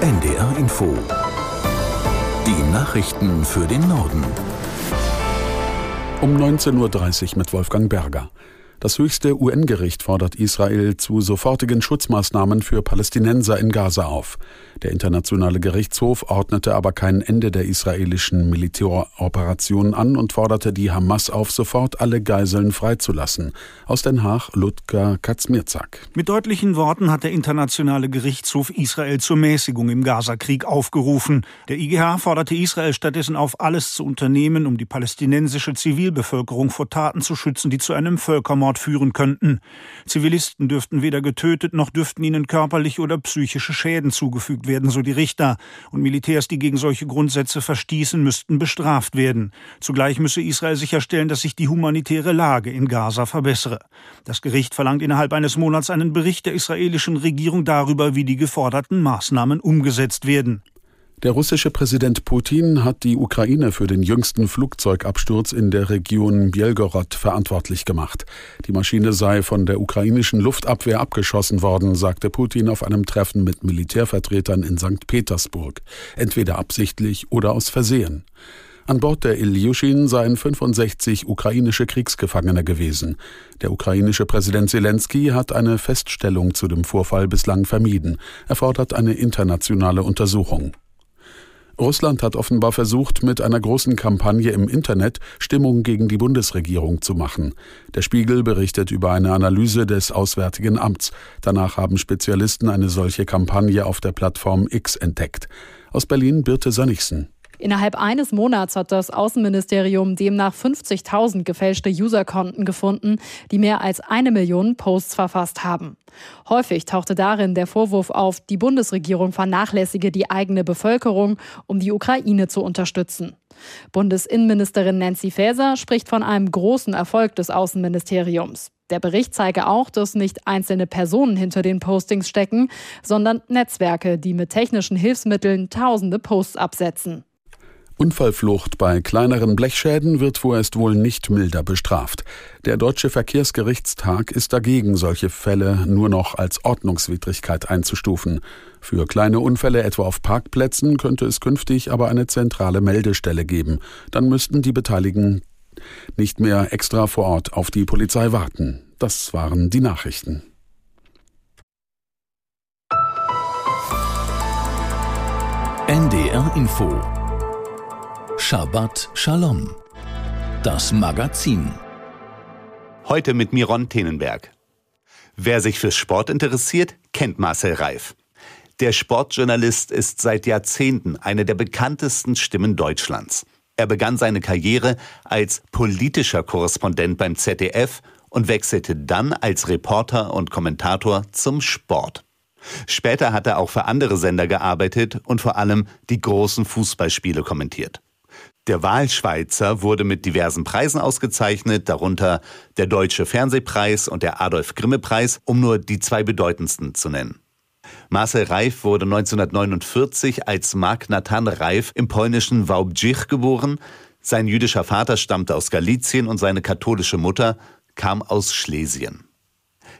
NDR Info. Die Nachrichten für den Norden. Um 19.30 Uhr mit Wolfgang Berger. Das höchste UN-Gericht fordert Israel zu sofortigen Schutzmaßnahmen für Palästinenser in Gaza auf. Der Internationale Gerichtshof ordnete aber kein Ende der israelischen Militäroperationen an und forderte die Hamas auf, sofort alle Geiseln freizulassen. Aus Den Haag, Ludger Katzmirzak. Mit deutlichen Worten hat der Internationale Gerichtshof Israel zur Mäßigung im Gazakrieg aufgerufen. Der IGH forderte Israel stattdessen auf, alles zu unternehmen, um die palästinensische Zivilbevölkerung vor Taten zu schützen, die zu einem Völkermord Völkermord führen könnten. Zivilisten dürften weder getötet noch dürften ihnen körperliche oder psychische Schäden zugefügt werden, so die Richter. Und Militärs, die gegen solche Grundsätze verstießen, müssten bestraft werden. Zugleich müsse Israel sicherstellen, dass sich die humanitäre Lage in Gaza verbessere. Das Gericht verlangt innerhalb eines Monats einen Bericht der israelischen Regierung darüber, wie die geforderten Maßnahmen umgesetzt werden. Der russische Präsident Putin hat die Ukraine für den jüngsten Flugzeugabsturz in der Region Bielgorod verantwortlich gemacht. Die Maschine sei von der ukrainischen Luftabwehr abgeschossen worden, sagte Putin auf einem Treffen mit Militärvertretern in St. Petersburg, entweder absichtlich oder aus Versehen. An Bord der Ilyushin seien 65 ukrainische Kriegsgefangene gewesen. Der ukrainische Präsident Zelensky hat eine Feststellung zu dem Vorfall bislang vermieden. Er fordert eine internationale Untersuchung. Russland hat offenbar versucht, mit einer großen Kampagne im Internet Stimmung gegen die Bundesregierung zu machen. Der Spiegel berichtet über eine Analyse des Auswärtigen Amts. Danach haben Spezialisten eine solche Kampagne auf der Plattform X entdeckt. Aus Berlin Birte Sannigsen. Innerhalb eines Monats hat das Außenministerium demnach 50.000 gefälschte Userkonten gefunden, die mehr als eine Million Posts verfasst haben. Häufig tauchte darin der Vorwurf auf, die Bundesregierung vernachlässige die eigene Bevölkerung, um die Ukraine zu unterstützen. Bundesinnenministerin Nancy Faeser spricht von einem großen Erfolg des Außenministeriums. Der Bericht zeige auch, dass nicht einzelne Personen hinter den Postings stecken, sondern Netzwerke, die mit technischen Hilfsmitteln tausende Posts absetzen. Unfallflucht bei kleineren Blechschäden wird vorerst wohl nicht milder bestraft. Der Deutsche Verkehrsgerichtstag ist dagegen, solche Fälle nur noch als Ordnungswidrigkeit einzustufen. Für kleine Unfälle etwa auf Parkplätzen könnte es künftig aber eine zentrale Meldestelle geben. Dann müssten die Beteiligten nicht mehr extra vor Ort auf die Polizei warten. Das waren die Nachrichten. NDR Info Shabbat Shalom. Das Magazin. Heute mit Miron Tenenberg. Wer sich für Sport interessiert, kennt Marcel Reif. Der Sportjournalist ist seit Jahrzehnten eine der bekanntesten Stimmen Deutschlands. Er begann seine Karriere als politischer Korrespondent beim ZDF und wechselte dann als Reporter und Kommentator zum Sport. Später hat er auch für andere Sender gearbeitet und vor allem die großen Fußballspiele kommentiert. Der Wahlschweizer wurde mit diversen Preisen ausgezeichnet, darunter der Deutsche Fernsehpreis und der Adolf Grimme Preis, um nur die zwei bedeutendsten zu nennen. Marcel Reif wurde 1949 als Mark Nathan Reif im polnischen Wałbrzych geboren. Sein jüdischer Vater stammte aus Galizien und seine katholische Mutter kam aus Schlesien.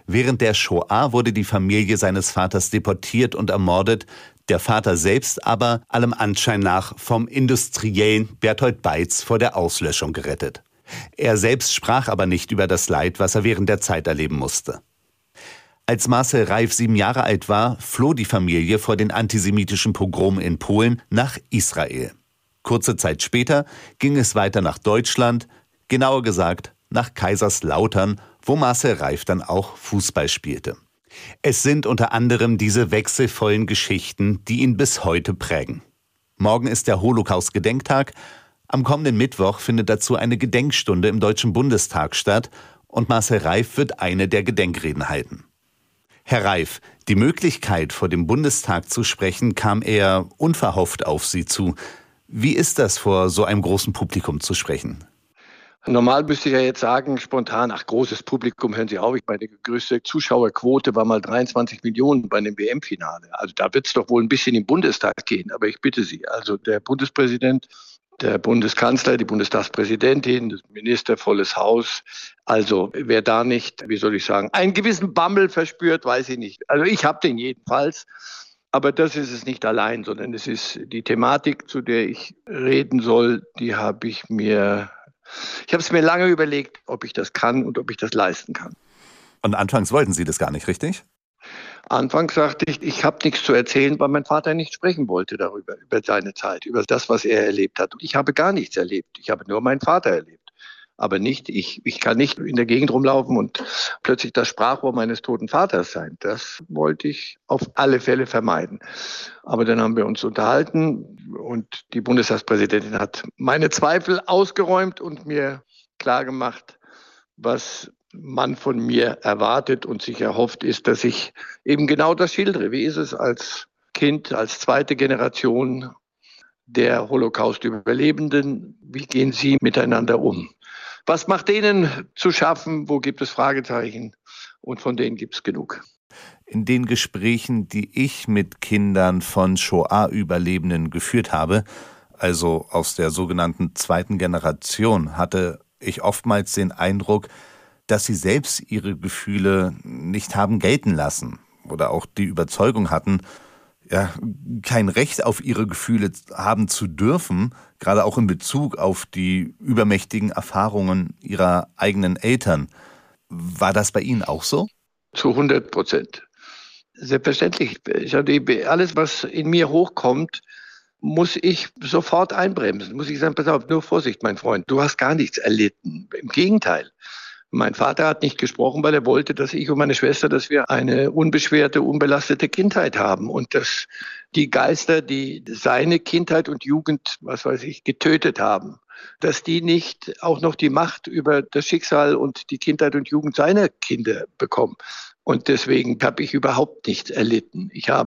Während der Shoah wurde die Familie seines Vaters deportiert und ermordet, der Vater selbst aber allem Anschein nach vom industriellen Berthold Beitz vor der Auslöschung gerettet. Er selbst sprach aber nicht über das Leid, was er während der Zeit erleben musste. Als Marcel Reif sieben Jahre alt war, floh die Familie vor den antisemitischen Pogromen in Polen nach Israel. Kurze Zeit später ging es weiter nach Deutschland, genauer gesagt nach Kaiserslautern, wo Marcel Reif dann auch Fußball spielte. Es sind unter anderem diese wechselvollen Geschichten, die ihn bis heute prägen. Morgen ist der Holocaust-Gedenktag. Am kommenden Mittwoch findet dazu eine Gedenkstunde im Deutschen Bundestag statt und Marcel Reif wird eine der Gedenkreden halten. Herr Reif, die Möglichkeit, vor dem Bundestag zu sprechen, kam eher unverhofft auf Sie zu. Wie ist das, vor so einem großen Publikum zu sprechen? Normal müsste ich ja jetzt sagen, spontan, ach, großes Publikum, hören Sie auf, ich meine, die größte Zuschauerquote war mal 23 Millionen bei dem WM-Finale. Also da wird es doch wohl ein bisschen im Bundestag gehen. Aber ich bitte Sie, also der Bundespräsident, der Bundeskanzler, die Bundestagspräsidentin, das Minister, volles Haus. Also wer da nicht, wie soll ich sagen, einen gewissen Bammel verspürt, weiß ich nicht. Also ich habe den jedenfalls. Aber das ist es nicht allein, sondern es ist die Thematik, zu der ich reden soll, die habe ich mir, ich habe es mir lange überlegt, ob ich das kann und ob ich das leisten kann. Und anfangs wollten Sie das gar nicht, richtig? Anfangs sagte ich, ich habe nichts zu erzählen, weil mein Vater nicht sprechen wollte darüber, über seine Zeit, über das, was er erlebt hat. Ich habe gar nichts erlebt. Ich habe nur meinen Vater erlebt. Aber nicht, ich, ich kann nicht in der Gegend rumlaufen und plötzlich das Sprachrohr meines toten Vaters sein. Das wollte ich auf alle Fälle vermeiden. Aber dann haben wir uns unterhalten und die Bundestagspräsidentin hat meine Zweifel ausgeräumt und mir klargemacht, was man von mir erwartet und sich erhofft, ist, dass ich eben genau das schildere. Wie ist es als Kind, als zweite Generation der Holocaust-Überlebenden? Wie gehen Sie miteinander um? Was macht denen zu schaffen? Wo gibt es Fragezeichen? Und von denen gibt es genug. In den Gesprächen, die ich mit Kindern von Shoah-Überlebenden geführt habe, also aus der sogenannten zweiten Generation, hatte ich oftmals den Eindruck, dass sie selbst ihre Gefühle nicht haben gelten lassen oder auch die Überzeugung hatten, ja, kein Recht auf ihre Gefühle haben zu dürfen, gerade auch in Bezug auf die übermächtigen Erfahrungen ihrer eigenen Eltern. War das bei Ihnen auch so? Zu 100 Prozent. Selbstverständlich. Alles, was in mir hochkommt, muss ich sofort einbremsen. Muss ich sagen, pass auf, nur Vorsicht, mein Freund, du hast gar nichts erlitten. Im Gegenteil. Mein Vater hat nicht gesprochen, weil er wollte, dass ich und meine Schwester, dass wir eine unbeschwerte, unbelastete Kindheit haben und dass die Geister, die seine Kindheit und Jugend, was weiß ich, getötet haben, dass die nicht auch noch die Macht über das Schicksal und die Kindheit und Jugend seiner Kinder bekommen. Und deswegen habe ich überhaupt nichts erlitten. Ich habe